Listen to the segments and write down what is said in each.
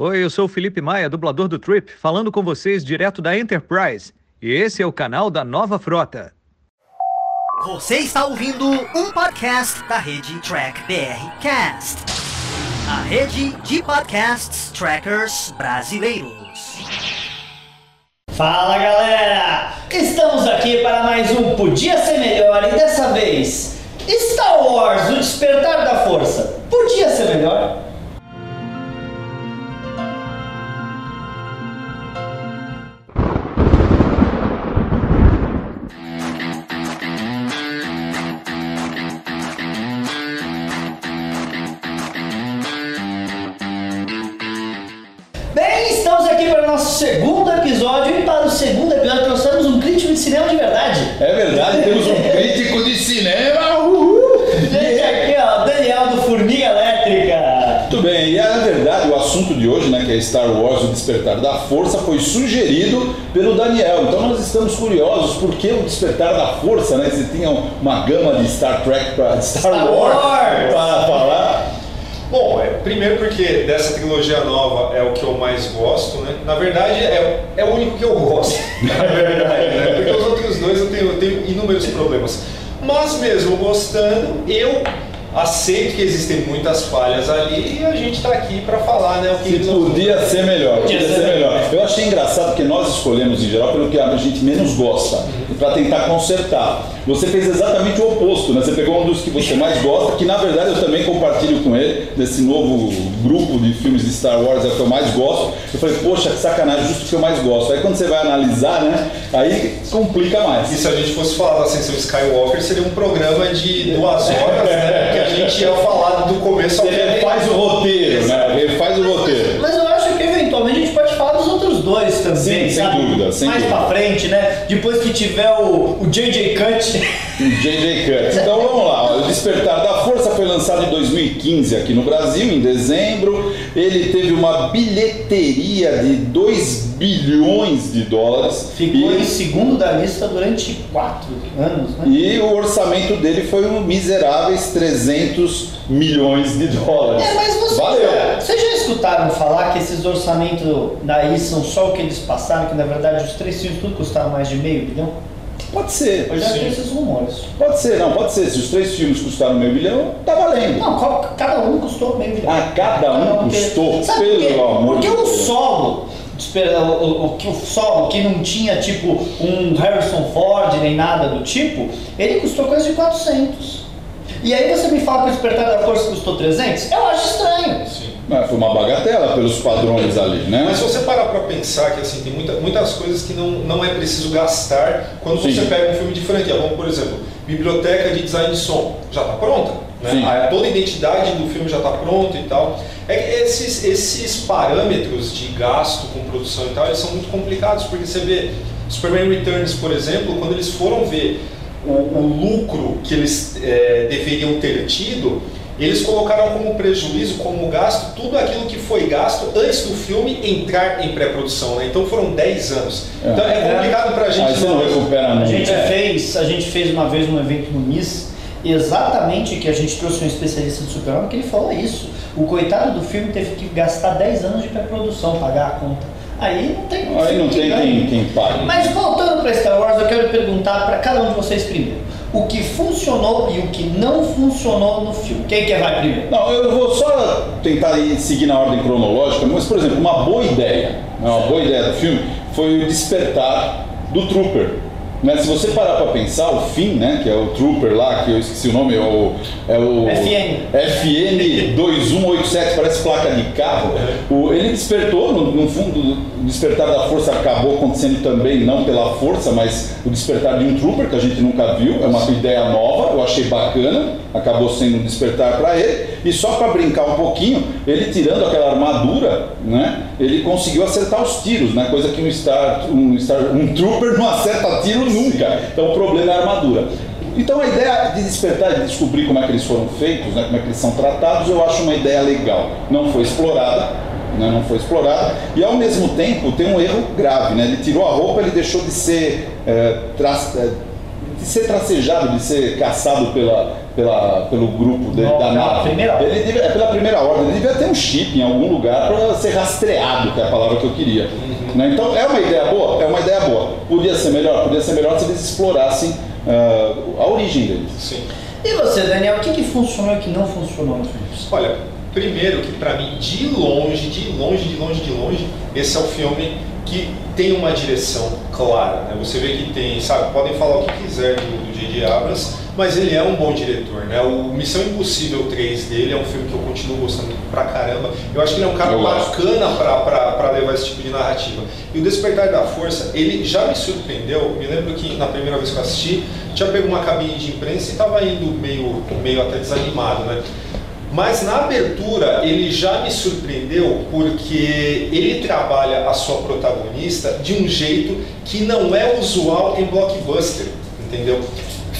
Oi, eu sou o Felipe Maia, dublador do Trip, falando com vocês direto da Enterprise. E esse é o canal da Nova Frota. Você está ouvindo um podcast da rede Track BR Cast, a rede de podcasts trackers brasileiros. Fala galera! Estamos aqui para mais um Podia Ser Melhor e dessa vez Star Wars, o Despertar da Força. Podia ser melhor? Cinema de verdade. É verdade, temos um crítico de cinema. Uhul. Gente, aqui ó, Daniel do Formiga Elétrica. Muito bem, e é, na verdade o assunto de hoje, né, que é Star Wars, o Despertar da Força, foi sugerido pelo Daniel. Então nós estamos curiosos por que o Despertar da Força, né? Você tinha uma gama de Star Trek para Star, Star Wars Wars. para falar. É, primeiro porque dessa trilogia nova é o que eu mais gosto, né? Na verdade, é, é o único que eu gosto, na verdade, né? Porque os outros dois eu tenho, eu tenho inúmeros problemas. Mas mesmo gostando, eu aceito que existem muitas falhas ali e a gente está aqui para falar, né? O que eles podia ser melhor, Podia ser ser melhor. Eu achei engraçado porque nós escolhemos em geral pelo que a gente menos gosta, para tentar consertar. Você fez exatamente o oposto, né? Você pegou um dos que você mais gosta, que na verdade eu também compartilho com ele, desse novo grupo de filmes de Star Wars, é o que eu mais gosto. Eu falei, poxa, que sacanagem, justo o que eu mais gosto. Aí quando você vai analisar, né? Aí complica mais. E se a gente fosse falar da Ascensão Skywalker, seria um programa de duas horas, né? Que a gente ia falar do começo ao fim. refaz o roteiro, né? Refaz o roteiro. Mas eu acho que eventualmente a gente pode falar dos outros dois também, Sim, sem sabe? dúvida, sem Mais dúvida. pra frente, né? Depois que tiver o, o JJ Cut. JJ Cut. Então vamos lá, o Despertar da Força foi lançado em 2015 aqui no Brasil, em dezembro. Ele teve uma bilheteria de 2 bilhões de dólares. Ficou e, em segundo da lista durante quatro anos, né? e o orçamento dele foi um miseráveis 300 milhões de dólares. É, mas você, Valeu! vocês já escutaram falar que esses orçamentos daí são só o que eles passaram, que na verdade os três filmes tudo custaram mais de meio bilhão? Pode ser. Eu já vi esses rumores. Pode ser, não, pode ser. Se os três filmes custaram meio bilhão, tá valendo. Não, qual- cada um custou meio bilhão. Ah, cada um porque- custou? Sabe por quê? Pelo amor Porque de o Deus. solo, o, o, o que o solo que não tinha tipo um Harrison Ford nem nada do tipo, ele custou coisa de 400. E aí você me fala que o Despertar da Força custou 300? Eu acho estranho. Foi uma bagatela pelos padrões ali, né? Mas se você parar pra pensar que assim, tem muita- muitas coisas que não, não é preciso gastar quando Sim. você pega um filme de franquia. Vamos, por exemplo, biblioteca de design de som. Já está pronta. Né? Sim. A- toda a identidade do filme já está pronta e tal. É esses, esses parâmetros de gasto com produção e tal, eles são muito complicados, porque você vê Superman Returns, por exemplo, quando eles foram ver o, o lucro que eles eh, deveriam ter tido, eles colocaram como prejuízo, como gasto, tudo aquilo que foi gasto antes do filme entrar em pré-produção. Né? Então foram 10 anos. É. Então é complicado pra gente. Aí você não recupera A gente, É. fez, a gente fez uma vez um evento no MIS, exatamente que a gente trouxe um especialista de super que ele falou isso. O coitado do filme teve que gastar 10 anos de pré-produção, pagar a conta. Aí não tem Aí não tem quem, quem pague. Mas voltando para Star Wars, eu quero perguntar para cada um de vocês primeiro. O que funcionou e o que não funcionou no filme. Quem quer vai primeiro? Não, eu vou só tentar ir seguir na ordem cronológica, mas, por exemplo, uma boa ideia, né, uma boa ideia do filme foi o despertar do Trooper. Né? Se você parar para pensar, o fim, né, que é o Trooper lá, que eu esqueci o nome, é o, é o FN. FN 2187, parece placa de carro. O, ele despertou, no, no fundo, o despertar da força acabou acontecendo também, não pela força, mas o despertar de um Trooper, que a gente nunca viu, é uma ideia nova, eu achei bacana, acabou sendo um despertar para ele. E só para brincar um pouquinho, ele tirando aquela armadura, né, ele conseguiu acertar os tiros, né, coisa que um, Star, um, Star, um Trooper não acerta tiro nunca. Então o problema é a armadura. Então a ideia de despertar, de descobrir como é que eles foram feitos, né, como é que eles são tratados, eu acho uma ideia legal. Não foi explorada, né, não foi explorada, e ao mesmo tempo tem um erro grave, né? Ele tirou a roupa, ele deixou de ser, é, tra- é, de ser tracejado, de ser caçado pela, pela, pelo grupo dele, Não, da pela nave. primeira ordem. Ele devia- é pela primeira ordem, ele devia ter um chip em algum lugar para ser rastreado, que é a palavra que eu queria. Uhum. Né? Então é uma ideia boa? É uma ideia boa. Podia ser melhor? Podia ser melhor se eles explorassem ah, a origem deles. Sim. E você, Daniel, o que, que funcionou e o que não funcionou nos filmes? Olha, primeiro que pra mim, de longe, de longe, de longe, de longe, esse é o filme que tem uma direção clara. Né? Você vê que tem, sabe, podem falar o que quiser do do J.J. Abrams, mas ele é um bom diretor. Né? O Missão Impossível 3 dele é um filme que eu continuo gostando pra caramba. Eu acho que ele é um cara Eu bacana pra, pra, pra levar esse tipo de narrativa. E o Despertar da Força, ele já me surpreendeu. Me lembro que na primeira vez que eu assisti, tinha pego uma cabine de imprensa e estava indo meio, meio até desanimado, né? Mas na abertura ele já me surpreendeu porque ele trabalha a sua protagonista de um jeito que não é usual em blockbuster, entendeu?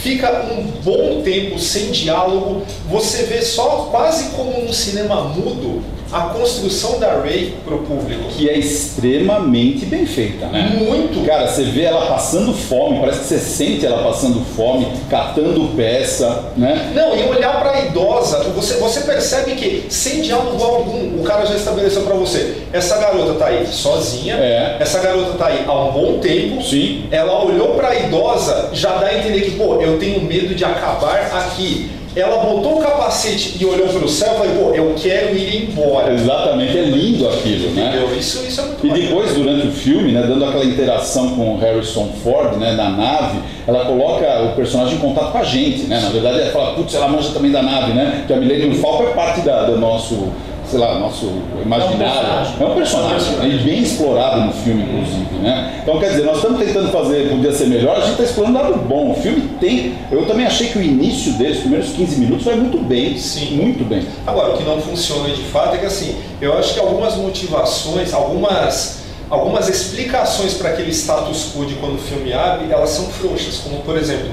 Fica um bom tempo sem diálogo, você vê só quase como um cinema mudo a construção da Ray pro público. Que é extremamente bem feita, né? Muito. Cara, você vê ela passando fome, parece que você sente ela passando fome, catando peça, né? Não, e olhar para a idosa, você, você percebe que sem diálogo algum, o cara já estabeleceu para você. Essa garota tá aí sozinha, É. essa garota tá aí há um bom tempo. Sim. Ela olhou para a idosa, já dá a entender que, pô, eu tenho medo de acabar aqui. Ela botou o capacete e olhou para o céu e falou, pô, eu quero ir embora. Exatamente, é lindo aquilo, né? Entendeu? Isso, isso é muito E bacana. depois, durante o filme, né, dando aquela interação com o Harrison Ford, né, na nave, ela coloca o personagem em contato com a gente, né? Na verdade, ela fala, putz, ela manja também da nave, né? Que a Millennium Falcon é parte da, do nosso, sei lá, nosso imaginário. É É um um personagem. personagem, né, e bem explorado no filme, inclusive, né? Então, quer dizer, nós estamos tentando fazer, podia ser melhor, a gente está explorando lado bom. O filme tem, eu também achei que o início dele, os primeiros 15 minutos, vai muito bem. Sim. Muito bem. Agora, o que não funciona de fato é que assim, eu acho que algumas motivações, algumas, algumas explicações para aquele status quo de quando o filme abre, elas são frouxas. Como, por exemplo,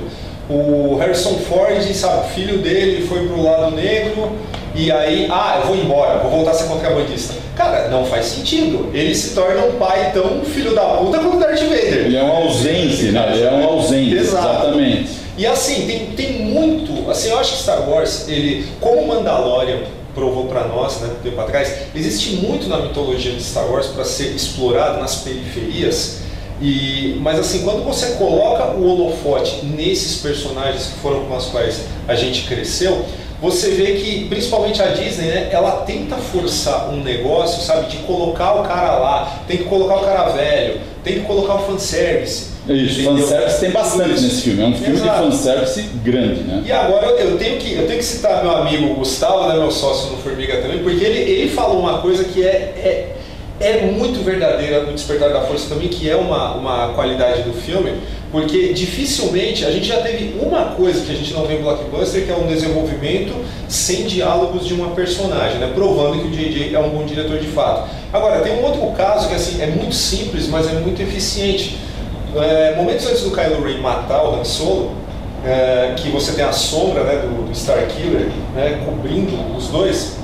o Harrison Ford, sabe, o filho dele foi pro lado negro e aí, ah, eu vou embora, vou voltar a ser contrabandista. Cara, não faz sentido. Ele se torna um pai tão filho da puta quanto o Darth Vader. Ele é um ausente, né? Ele é um ausente, Exato. exatamente. E assim, tem, tem muito. Assim, eu acho que Star Wars, ele, como o Mandalorian provou pra nós, né, um tempo atrás, existe muito na mitologia de Star Wars para ser explorado nas periferias. E, mas assim, quando você coloca o holofote nesses personagens que foram com os quais a gente cresceu, você vê que, principalmente a Disney, né, ela tenta forçar um negócio, sabe, de colocar o cara lá, tem que colocar o cara velho, tem que colocar o fanservice. Isso, entendeu? fanservice tem bastante Isso. nesse filme. É um filme Exato. de fanservice grande, né? E agora eu, eu tenho que, eu tenho que citar meu amigo Gustavo, né, meu sócio no Formiga também, porque ele, ele falou uma coisa que é, é, é muito verdadeira no Despertar da Força também, que é uma, uma qualidade do filme, porque dificilmente a gente já teve uma coisa que a gente não vê em Blockbuster, que é um desenvolvimento sem diálogos de uma personagem, né, provando que o JJ é um bom diretor de fato. Agora, tem um outro caso que assim, é muito simples, mas é muito eficiente. É, momentos antes do Kylo Ren matar o Han Solo, é, que você tem a sombra né, do, do Star Killer né, cobrindo os dois,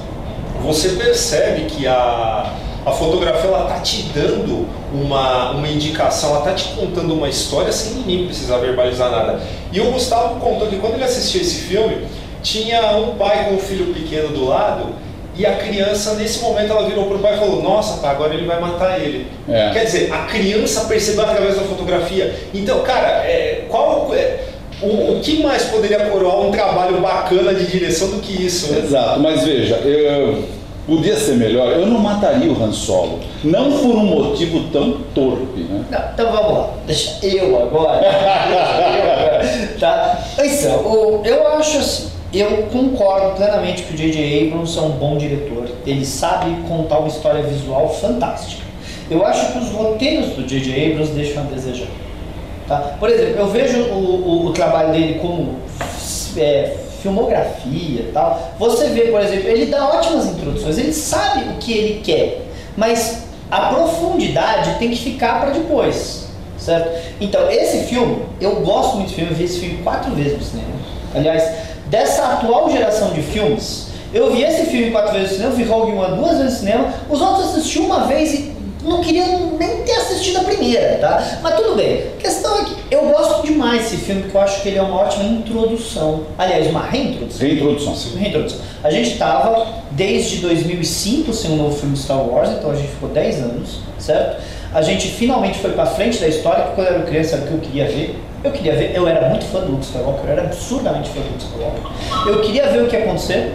você percebe que a, a fotografia ela tá te dando uma, uma indicação, ela tá te contando uma história sem ninguém precisar verbalizar nada. E o Gustavo contou que quando ele assistiu esse filme, tinha um pai com um filho pequeno do lado e a criança, nesse momento, ela virou pro pai e falou: Nossa, agora ele vai matar ele. É. Quer dizer, a criança percebeu através da fotografia. Então, cara, é, qual. é, o, o que mais poderia coroar um trabalho bacana de direção do que isso? né? Exato, mas veja, eu, podia ser melhor. Eu não mataria o Han Solo. Não por um motivo tão torpe, né? Não, então vamos lá, deixa eu agora. Deixa eu agora, tá? Então, eu acho assim, eu concordo plenamente que o J.J. Abrams é um bom diretor. Ele sabe contar uma história visual fantástica. Eu acho que os roteiros do J.J. Abrams deixam a desejar. Tá? Por exemplo, eu vejo o, o- o trabalho dele como é, filmografia tal. Você vê, por exemplo, ele dá ótimas introduções, ele sabe o que ele quer, mas a profundidade tem que ficar para depois, certo? Então, esse filme, eu gosto muito do filme, eu vi esse filme quatro vezes no cinema. Aliás, dessa atual geração de filmes, eu vi esse filme quatro vezes no cinema, vi Rogue One duas vezes no cinema, os outros assisti uma vez e não queria nem ter assistido a primeira, tá? Mas tudo bem. A questão é que eu gosto demais desse filme, porque eu acho que ele é uma ótima introdução. Aliás, uma reintrodução. Reintrodução. Reintrodução. A gente tava desde 2005 sem um novo filme de Star Wars, então a gente ficou 10 anos, certo? A gente finalmente foi pra frente da história, que quando eu era criança era o que eu queria ver. Eu queria ver, eu era muito fã do Luke Skywalker, eu era absurdamente fã do Luke Skywalker. Eu queria ver o que ia acontecer.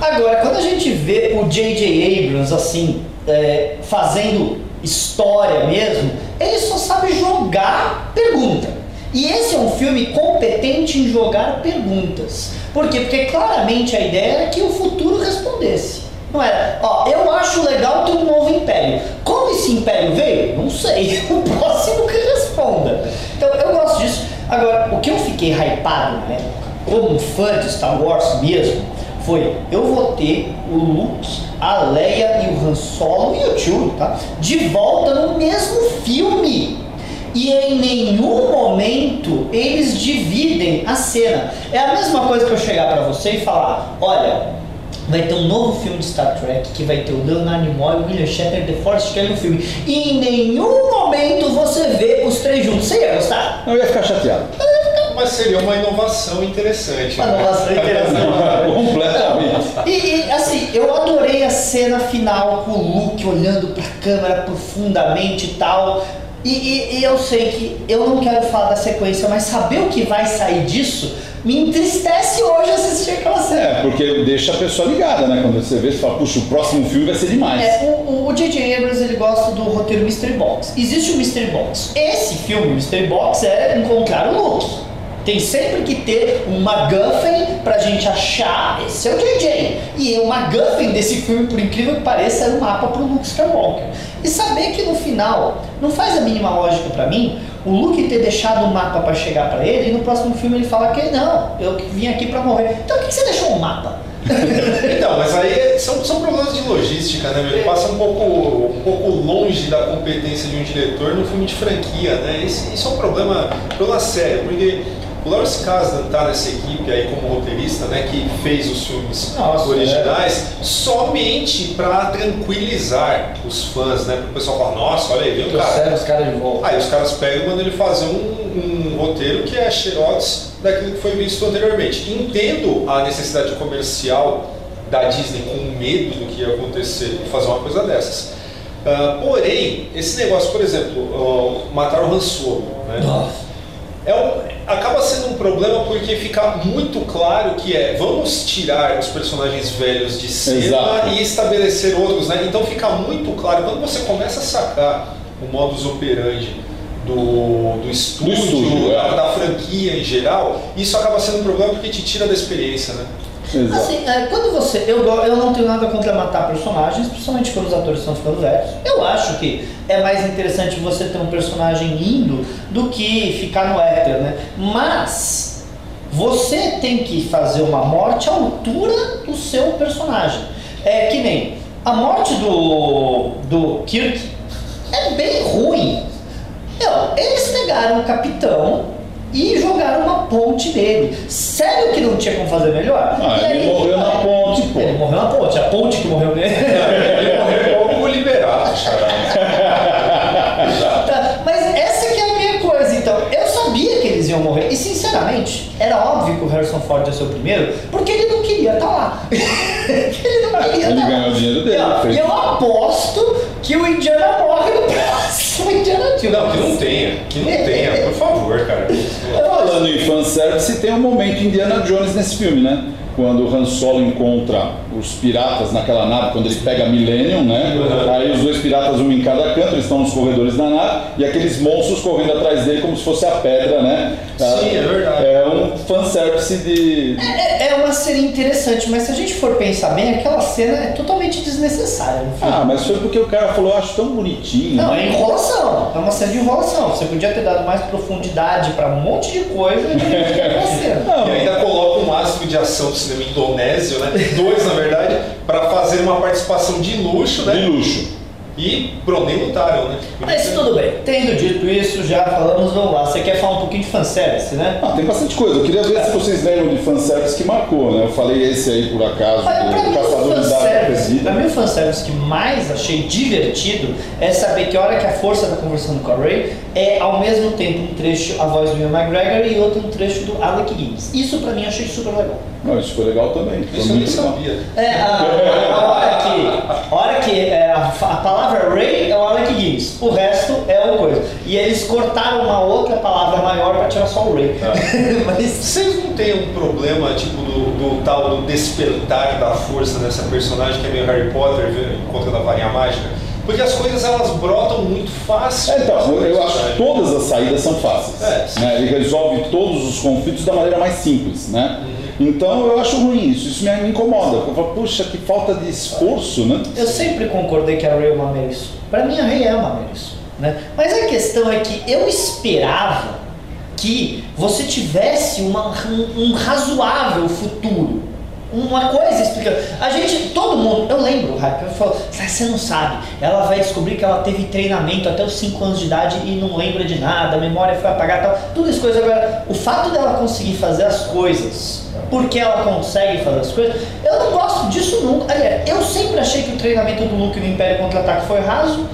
Agora, quando a gente vê o J.J. Abrams assim, é, fazendo história mesmo, ele só sabe jogar pergunta. E esse é um filme competente em jogar perguntas. Por quê? Porque claramente a ideia era que o futuro respondesse. Não era, ó, eu acho legal ter um novo império. Como esse império veio? Não sei. O próximo que responda. Então eu gosto disso. Agora, o que eu fiquei hypado na época, como um fã de Star Wars mesmo, foi eu vou ter o Luke, a Leia e o Han Solo e o Chewie, tá? De volta no mesmo filme. E em nenhum momento eles dividem a cena. É a mesma coisa que eu chegar pra você e falar: olha, vai ter um novo filme de Star Trek que vai ter o Leonard Nimoy, o William Shatner, The Force Kelly no filme. E em nenhum momento você vê os três juntos. Você ia gostar? Eu ia ficar chateado. Mas seria uma inovação interessante. Uma né? inovação interessante. Completamente. E, e, assim, eu adorei a cena final com o Luke olhando pra câmera profundamente e tal. E, e- e eu sei que eu não quero falar da sequência, mas saber o que vai sair disso me entristece hoje assistir aquela cena. É, porque deixa a pessoa ligada, né? Quando você vê, você fala, puxa, o próximo filme vai ser demais. É, o J.J. Abrams ele gosta do roteiro Mystery Box. Existe o Mystery Box. Esse filme, Mystery Box, é encontrar o Luke. Tem sempre que ter um MacGuffin pra gente achar esse é o JJ. E o MacGuffin desse filme, por incrível que pareça, era um mapa pro Luke Skywalker. E saber que no final, não faz a mínima lógica pra mim, o Luke ter deixado um mapa pra chegar pra ele e no próximo filme ele fala que não, eu vim aqui pra morrer. Então por que você deixou um mapa? Então, mas aí são, são problemas de logística, né? Ele passa um pouco, um pouco longe da competência de um diretor no filme de franquia, né? Isso, isso é um problema, problema sério, porque o Lawrence Kasdan tá nessa equipe aí como roteirista, né? Que fez os filmes Nossa, originais somente para tranquilizar os fãs, né? Para o pessoal falar, nossa, olha aí, viu, cara? Os caras de volta. Aí os caras pegam e mandam ele fazer um, um roteiro que é xerox daquilo que foi visto anteriormente. Entendo a necessidade comercial da Disney com medo do que ia acontecer e fazer uma coisa dessas. Ah, porém, esse negócio, por exemplo, ah, matar o Han Solo, né? Nossa. É um- acaba sendo um problema porque fica muito claro que é vamos tirar os personagens velhos de cena Exato. e estabelecer outros, né? Então fica muito claro quando você começa a sacar o modus operandi do, do estúdio, estúdio, da, é. da franquia em geral, isso acaba sendo um problema porque te tira da experiência, né? Exato. Assim, é, quando você. Eu, eu não tenho nada contra matar personagens, principalmente quando os atores estão ficando velhos. Eu acho que é mais interessante você ter um personagem lindo do que ficar no éter, né? Mas você tem que fazer uma morte à altura do seu personagem. É que nem a morte do, do Kirk é bem ruim. Meu, eles pegaram o capitão e jogaram uma ponte nele. Sério que não tinha como fazer melhor? Ah, E ele morreu na ponte, pô. Ele morreu na ponte, a ponte que morreu nele. Ele morreu igual o liberado, Tá, Mas essa que é a minha coisa, então. Eu sabia que eles iam morrer. E sinceramente, era óbvio que o Harrison Ford ia ser o primeiro, porque ele não queria estar lá. ele não queria Ele estar ganhou lá. o dinheiro dele, E, ó, fez. E eu aposto que o Indiana morre no próximo Jones. Não, que não tenha, que não tenha, por favor, cara. Falando em fanservice, tem um momento Indiana Jones nesse filme, né? Quando o Han Solo encontra os piratas naquela nave, quando ele pega a Millennium, né? Aí os dois piratas, um em cada canto, eles estão nos corredores da nave, e aqueles monstros correndo atrás dele como se fosse a pedra, né? Sim, é verdade. É um fanservice de. É, é uma cena interessante, mas se a gente for pensar bem, aquela cena é totalmente desnecessária no filme. Ah, mas foi porque o cara falou, eu acho tão bonitinho. Não, é enrolação. É uma cena de enrolação. Você podia ter dado mais profundidade pra um monte de coisa e aquela cena. Não, E ainda coloca um máximo de ação do cinema indonésio, né? Dois, na verdade, para fazer uma participação de luxo, de né? luxo. E pronto, nem lutaram, né? Mas tudo bem, tendo dito isso, já falamos, vamos lá. Você quer falar um pouquinho de fanservice, né? Ah, tem bastante coisa. Eu queria ver se vocês lembram de fanservice que marcou, né? Eu falei esse aí por acaso, Olha, pra do Caçador de Dados pra mim o fanservice que mais achei divertido é saber que a hora que a força tá conversando com a Ray é ao mesmo tempo um trecho a voz do Ian McGregor e outro um trecho do Alec Guinness. Isso pra mim achei super legal. Não, isso foi legal também. Foi Isso eu nem sabia. É, a, a hora que, a, hora que é, a, a palavra Ray é o Alec Guinness, o resto é uma coisa. E eles cortaram uma outra palavra maior pra tirar só o Ray. Mas Vocês não têm um problema, tipo, do, do tal do despertar da força dessa personagem que é meio Harry Potter encontrando a varinha mágica? Porque as coisas elas brotam muito fácil. É, então, eu acho que todas as saídas são fáceis. É, né? Ele resolve todos os conflitos da maneira mais simples, né? Uhum. Então eu acho ruim isso, isso me, incomoda. Eu falo, puxa, que falta de esforço, né? Eu sempre concordei que a Ray é uma Meryl. Pra mim a Ray é uma Meryl, né? Mas a questão é que eu esperava que você tivesse uma, um, um razoável futuro. Uma coisa explicando. A gente, todo mundo, eu lembro, Hype, eu falo, "Ah, você não sabe. Ela vai descobrir que ela teve treinamento até os 5 anos de idade e não lembra de nada, a memória foi apagada tal. Tudo isso coisa. Agora, o fato dela conseguir fazer as coisas, porque ela consegue fazer as coisas, eu não gosto disso nunca. Aliás, eu sempre achei que o treinamento do Luke no Império Contra-Ataque foi raso.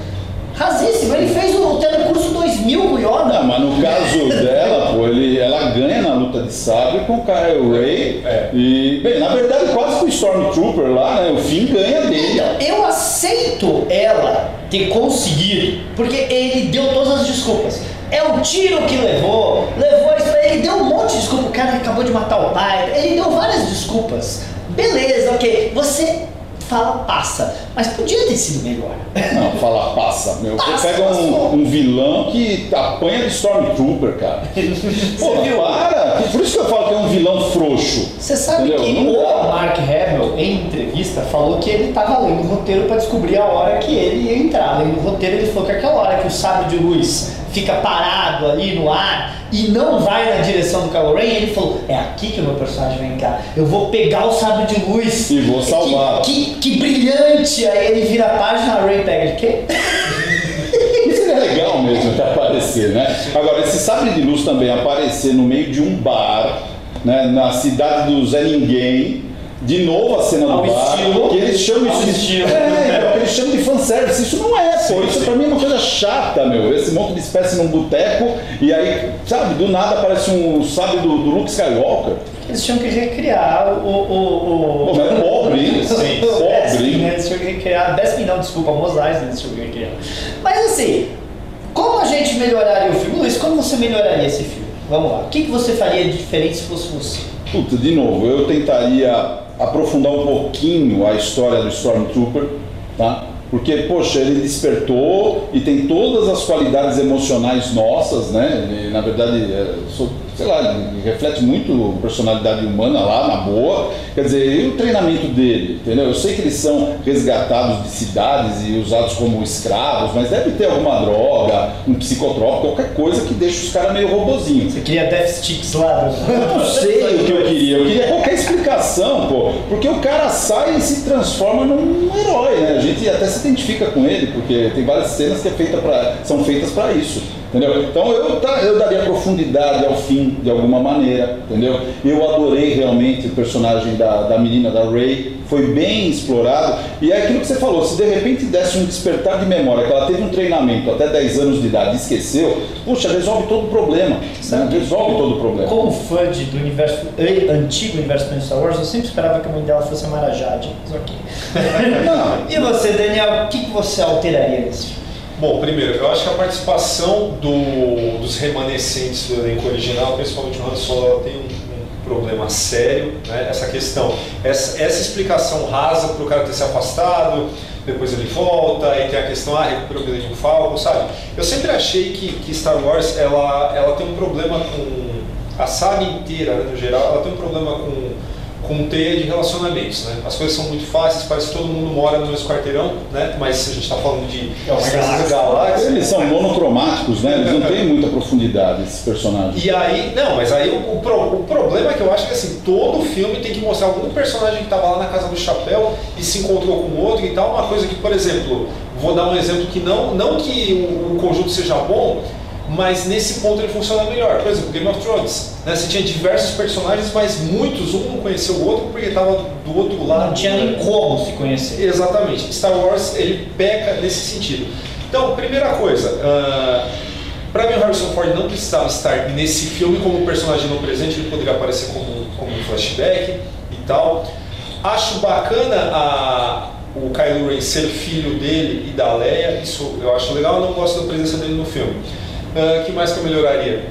Rasíssimo. Ele fez o telecurso 2000 com o Não, Yoda. mas no caso dela, pô, ele, ela ganha na luta de sabre com o Kyle Ray. É. E, bem, na verdade, quase que o Stormtrooper lá, né? O fim ganha dele. Então, eu aceito ela ter conseguido, porque ele deu todas as desculpas. É o tiro que levou, levou isso, ele deu um monte de desculpa. O cara acabou de matar o pai, ele deu várias desculpas. Beleza, ok. Você fala passa, mas podia ter sido melhor. Não, fala passa, meu. Você Passa, pega passou. um, um vilão que apanha de Stormtrooper, cara. Pô, Você viu? para! Por isso que eu falo que é um vilão frouxo. Você sabe Entendeu? que o. Mark Hamill, em entrevista, falou que ele estava lendo o roteiro para descobrir a hora que ele ia entrar. Lendo o roteiro, ele falou que aquela hora que o sábio de luz fica parado ali no ar e não vai na direção do Kylo Ren, ele falou, é aqui que o meu personagem vai entrar. Eu vou pegar o sábio de luz. E vou salvar. Que, que, que brilhante! Aí ele vira a página, a Ray pega ele, quê? Isso seria legal mesmo de aparecer, né? Agora, esse sabre de luz também aparecer no meio de um bar, né, na cidade do Zé Ninguém, de novo a cena do bar, estilo- que eles chamam isso de estilo. É, então, que eles chamam de fanservice. Isso não é, pô. Isso pra mim é uma coisa chata, meu. Esse monte de espécie num boteco e aí, sabe, do nada aparece um sabre do, do Luke Skywalker. Eles tinham que recriar o. o, o... Pô, mas é pobre, hein? Sim, O pobre, né? Eles tinham que recriar. Bespin não, desculpa, Mosais eles tinham que recriar. Mas assim, como a gente melhoraria o filme? Luiz, como você melhoraria esse filme? Vamos lá. O que, que você faria de diferente se fosse você? Puta, de novo, eu tentaria aprofundar um pouquinho a história do Stormtrooper, tá? Porque, poxa, ele despertou e tem todas as qualidades emocionais nossas, né? Ele, na verdade, é, so- sei lá, ele reflete muito a personalidade humana lá, na boa. Quer dizer, e o treinamento dele, entendeu? Eu sei que eles são resgatados de cidades e usados como escravos, mas deve ter alguma droga, um psicotrópico, qualquer coisa que deixe os caras meio robozinhos. Você queria Death Sticks lá? do- Eu não sei o que eu queria, eu queria qualquer explicação, pô. Porque o cara sai e se transforma num herói, né? A gente até se identifica com ele, porque tem várias cenas que é feita pra, são feitas para isso. Entendeu? Então eu, tá, eu daria profundidade ao fim de alguma maneira, entendeu? Eu adorei realmente o personagem da, da menina, da Ray, foi bem explorado. E é aquilo que você falou, se de repente desse um despertar de memória, que ela teve um treinamento até 10 anos de idade e esqueceu, puxa, resolve todo o problema. Né? Resolve todo o problema. Como fã de, do universo, eh, antigo universo do Star Wars, eu sempre esperava que a mãe dela fosse a Mara Jade. Mas ok. Não, e você, Daniel, o que, que você alteraria nesse filme? Bom, primeiro, eu acho que a participação do- dos remanescentes do elenco original, principalmente o Han Solo, tem um, um problema sério, né? Essa questão, essa, essa explicação rasa para o cara ter se afastado, depois ele volta, aí tem a questão, ah, recuperou o Millennium Falcon, sabe? Eu sempre achei que, que Star Wars, ela, ela tem um problema com... A saga inteira, né, no geral, ela tem um problema com com teia de relacionamentos, né? As coisas são muito fáceis, parece que todo mundo mora no mesmo quarteirão, né? Mas a gente está falando de É galáxia. eles são monocromáticos, né? Eles não têm muita profundidade, esses personagens. E aí, não, mas aí o, o pro- o problema é que eu acho que assim, todo filme tem que mostrar algum personagem que estava lá na casa do chapéu e se encontrou com outro e tal, uma coisa que, por exemplo, vou dar um exemplo que não, não que o, o conjunto seja bom, mas nesse ponto ele funciona melhor. Por exemplo, Game of Thrones. Né? Você tinha diversos personagens, mas muitos, um não conhecia o outro porque estava do outro lado. Não tinha nem como se conhecer. Exatamente. Star Wars ele peca nesse sentido. Então, primeira coisa, uh, para mim o Harrison Ford não precisava estar nesse filme como personagem no presente, ele poderia aparecer como, como um flashback e tal. Acho bacana a, o Kylo Ren ser filho dele e da Leia, isso eu acho legal, eu não gosto da presença dele no filme. Uh, que mais que eu melhoraria?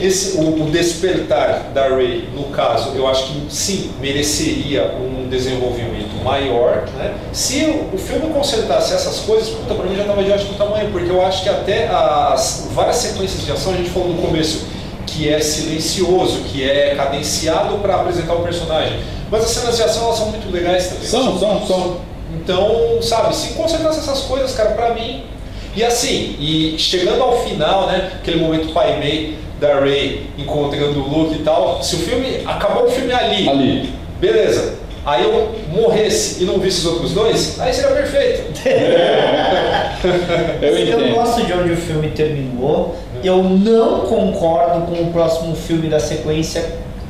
Esse, o, o, despertar da Rey, no caso, eu acho que sim, mereceria um desenvolvimento maior. Né? Se o, o filme consertasse essas coisas, puta, pra mim já estava de ótimo tamanho, porque eu acho que até as várias sequências de ação, a gente falou no começo, que é silencioso, que é cadenciado para apresentar o personagem. Mas as cenas de ação elas são muito legais também. São, são, são. Então, sabe, se consertasse essas coisas, cara, pra mim. E assim, e chegando ao final, né, aquele momento pai Mei da Ray encontrando o Luke e tal, se o filme acabou o filme ali, ali. beleza. Aí eu morresse e não visse os outros dois, aí seria perfeito. eu, eu gosto de onde o filme terminou. Eu não concordo com o próximo filme da sequência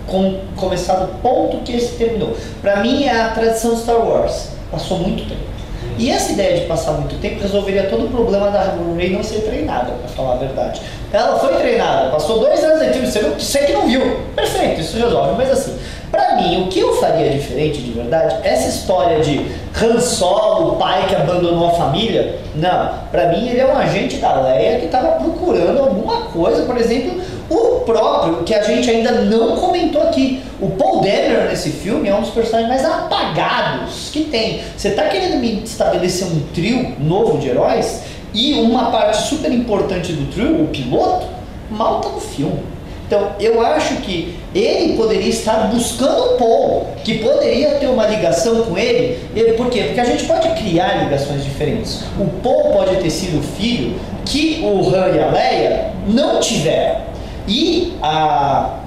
com, começar do ponto que esse terminou. Para mim é a tradição Star Wars. Passou muito tempo. E essa ideia de passar muito tempo resolveria todo o problema da Rey não ser treinada, para falar a verdade. Ela foi treinada, passou dois anos em time, você, você que não viu. Perfeito, isso resolve. Mas assim, para mim, o que eu faria diferente de verdade, essa história de Han Solo, o pai que abandonou a família, não. Para mim, ele é um agente da Leia que estava procurando alguma coisa, por exemplo, o próprio, que a gente ainda não comentou aqui. O Paul Dameron nesse filme é um dos personagens mais apagados que tem. Você está querendo me estabelecer um trio novo de heróis e uma parte super importante do trio, o piloto, mal tá no filme. Então, eu acho que ele poderia estar buscando o Paul, que poderia ter uma ligação com ele. Por quê? Porque a gente pode criar ligações diferentes. O Paul pode ter sido filho que o Han e a Leia não tiveram. E a,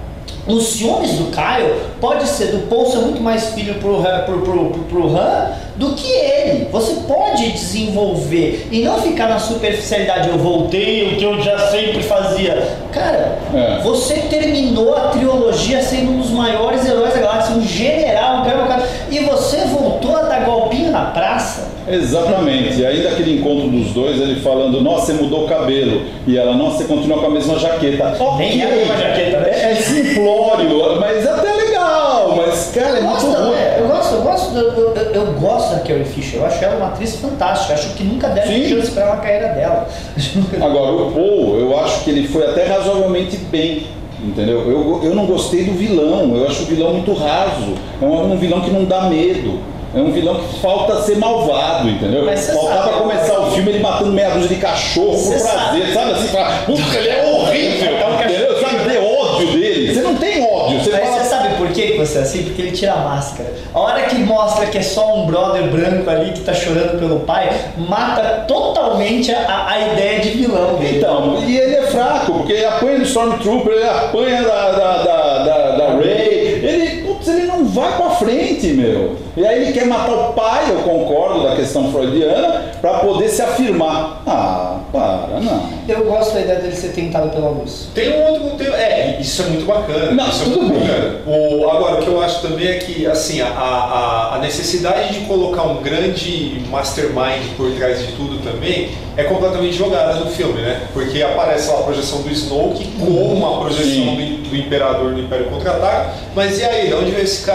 os ciúmes do Caio pode ser do Paul ser muito mais filho pro, pro, pro, pro, pro Han do que ele. Você pode desenvolver e não ficar na superficialidade. Eu voltei o que eu já sempre fazia. Cara, é. você terminou a trilogia sendo um dos maiores heróis da galáxia, um general, um cara, um cara, e você voltou a dar golpinho na praça. Exatamente. E aí daquele encontro dos dois, ele falando, nossa, você mudou o cabelo. E ela, nossa, você continua com a mesma jaqueta. Okay. Nem é uma jaqueta, né? É, é simplório, mas até legal, mas cara, é muito ruim. Eu gosto, eu gosto, eu, eu, eu gosto gosto da Carrie Fisher, eu acho ela uma atriz fantástica, acho que nunca deram Sim. chance para ela a carreira dela. Agora, o Paul, eu acho que ele foi até razoavelmente bem. Entendeu? Eu, eu não gostei do vilão, eu acho o vilão muito raso. É um, um vilão que não dá medo. É um vilão que falta ser malvado, entendeu? Faltava sabe, começar o filme ele matando meia dúzia de cachorro por prazer, sabe, sabe assim? Fala, Puta, ele é horrível, entendeu? Sabe, ter ódio dele. Você não tem ódio. Você, fala... você sabe por que você é assim? Porque ele tira a máscara. A hora que mostra que é só um brother branco ali que tá chorando pelo pai, mata totalmente a, a ideia de vilão dele. Então, e ele é fraco, porque ele apanha do Stormtrooper, ele apanha da, da, da, da, da Rey, ele, putz, ele não vai pra frente, meu. E aí ele quer matar o pai, eu concordo da questão freudiana, para poder se afirmar. Ah, para, não. Eu gosto da ideia dele ser tentado pela luz. Tem um outro motivo. É, isso é muito bacana. Não, isso tudo é bem. Bacana. O, agora, o que eu acho também é que, assim, a, a, a necessidade de colocar um grande mastermind por trás de tudo também é completamente jogada no filme, né? Porque aparece lá a projeção do Snoke como uma projeção do, do, Imperador do Império Contra-Ataque, mas e aí, de onde veio esse cara?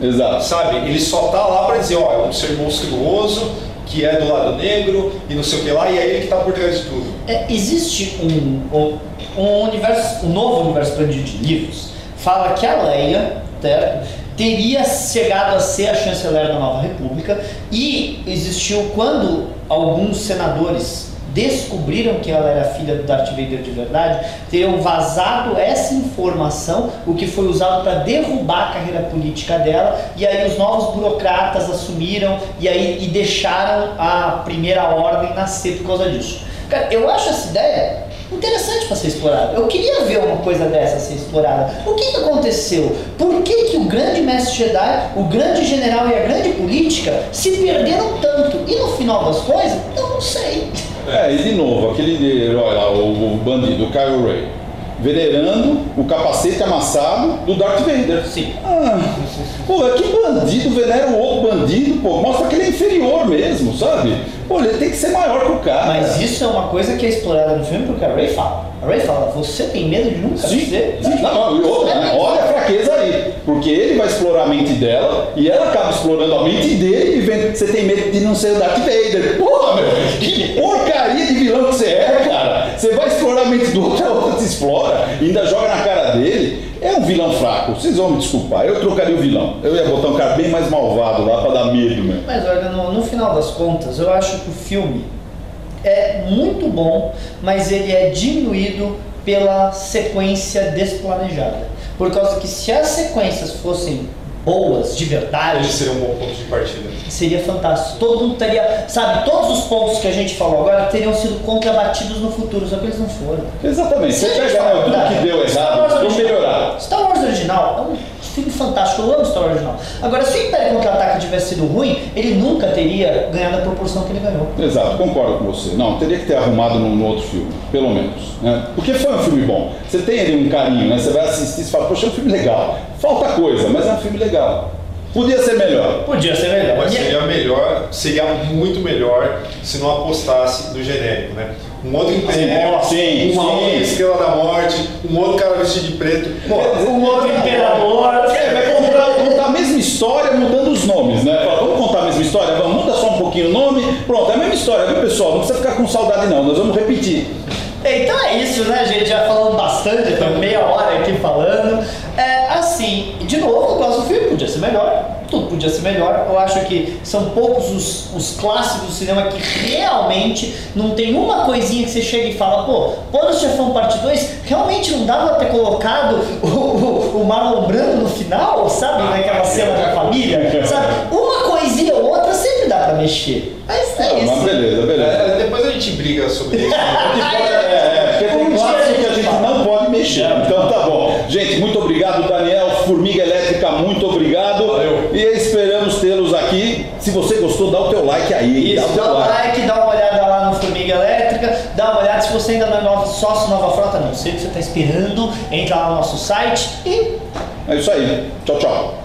Exato. Sabe? Ele só tá lá para dizer, ó, é um ser monstruoso, que é do lado negro e não sei o que lá, e é ele que está por trás de tudo. É, existe um, um, um, universo, um novo universo expandido de livros, fala que a Leia né, teria chegado a ser a chanceler da Nova República e existiu quando alguns senadores descobriram que ela era filha do Darth Vader de verdade, teriam vazado essa informação, o que foi usado para derrubar a carreira política dela, e aí os novos burocratas assumiram e aí e deixaram a primeira ordem nascer por causa disso. Cara, eu acho essa ideia interessante para ser explorado. Eu queria ver uma coisa dessa ser explorada. O que, que aconteceu? Por que, que o grande mestre Jedi, o grande general e a grande política se perderam tanto? E no final das coisas, eu não sei. É, e de novo, aquele herói lá, o, o bandido, o Kylo Ray, venerando o capacete amassado do Darth Vader. Sim. Ah, pô, que bandido venera o outro bandido, pô, mostra que ele é inferior mesmo, sabe? Pô, ele tem que ser maior que o cara. Mas isso é uma coisa que é explorada no filme porque a Ray fala. A Ray fala, você tem medo de nunca Sim, ser? sim. Não, e outra, né? olha a fraqueza aí. Porque ele vai explorar a mente dela e ela acaba explorando a mente dele e vendo você tem medo de não ser o Darth Vader. Porra, meu, que porcaria de vilão que você é, cara. Você vai explorar a mente do outro, a outra te explora ainda joga na cara dele. É um vilão fraco, vocês vão me desculpar. Eu trocaria o vilão. Eu ia botar um cara bem mais malvado lá pra dar medo, meu. Mas olha, no, no final das contas, eu acho que o filme é muito bom, mas ele é diminuído pela sequência desplanejada. Por causa que se as sequências fossem boas, de verdade, Esse seria um bom ponto de partida. seria fantástico. Todo mundo teria, sabe, todos os pontos que a gente falou agora teriam sido contrabatidos no futuro, só que eles não foram. Exatamente. Você Se a gente pegar tudo a que deu errado, original- melhorar. Star Wars original é um filme fantástico, eu amo Star Wars original. Agora, se o Império Contra-Ataca tivesse sido ruim, ele nunca teria ganhado a proporção que ele ganhou. Exato, concordo com você. Não, teria que ter arrumado no, no outro filme, pelo menos. Né? Porque foi um filme bom. Você tem ali um carinho, né? Você vai assistir e fala, poxa, é um filme legal. Falta coisa, mas é um filme legal. Podia ser melhor. Podia ser melhor. Mas seria melhor, seria muito melhor se não apostasse no genérico, né? Um outro império, sim, uma sim. outra estrela da morte, um outro cara vestido de preto. Pô, um outro imperador. É, vai contar, contar a mesma história mudando os nomes, né? Fala, vamos contar a mesma história? Vamos, muda só um pouquinho o nome. Pronto, é a mesma história, viu, pessoal? Não precisa ficar com saudade, não. Nós vamos repetir. Então é isso, né, gente? Já falando bastante, estamos meia hora aqui falando. É, assim, de novo, eu gosto do filme, podia ser melhor. Tudo podia ser melhor. Eu acho que são poucos os, os clássicos do cinema que realmente não tem uma coisinha que você chega e fala, pô, Poderoso Chefão Parte 2, realmente não dava pra ter colocado o, o, o Marlon Brando no final, sabe? Naquela cena da família, sabe? Uma coisinha ou outra sempre dá pra mexer. Mas é Não, isso. mas beleza, beleza. é, depois a gente briga sobre isso. É, é, tem clássico que a gente não pode mexer. Então tá bom. Gente, muito obrigado, Daniel. Formiga Elétrica, muito obrigado. Valeu. E esperamos tê-los aqui. Se você gostou, dá o teu like aí. Isso, dá o teu dá like. like, dá uma olhada lá no Formiga Elétrica, dá uma olhada se você ainda não é novo, sócio Nova Frota, não sei o que você está esperando, entra lá no nosso site e É isso aí. Tchau, tchau.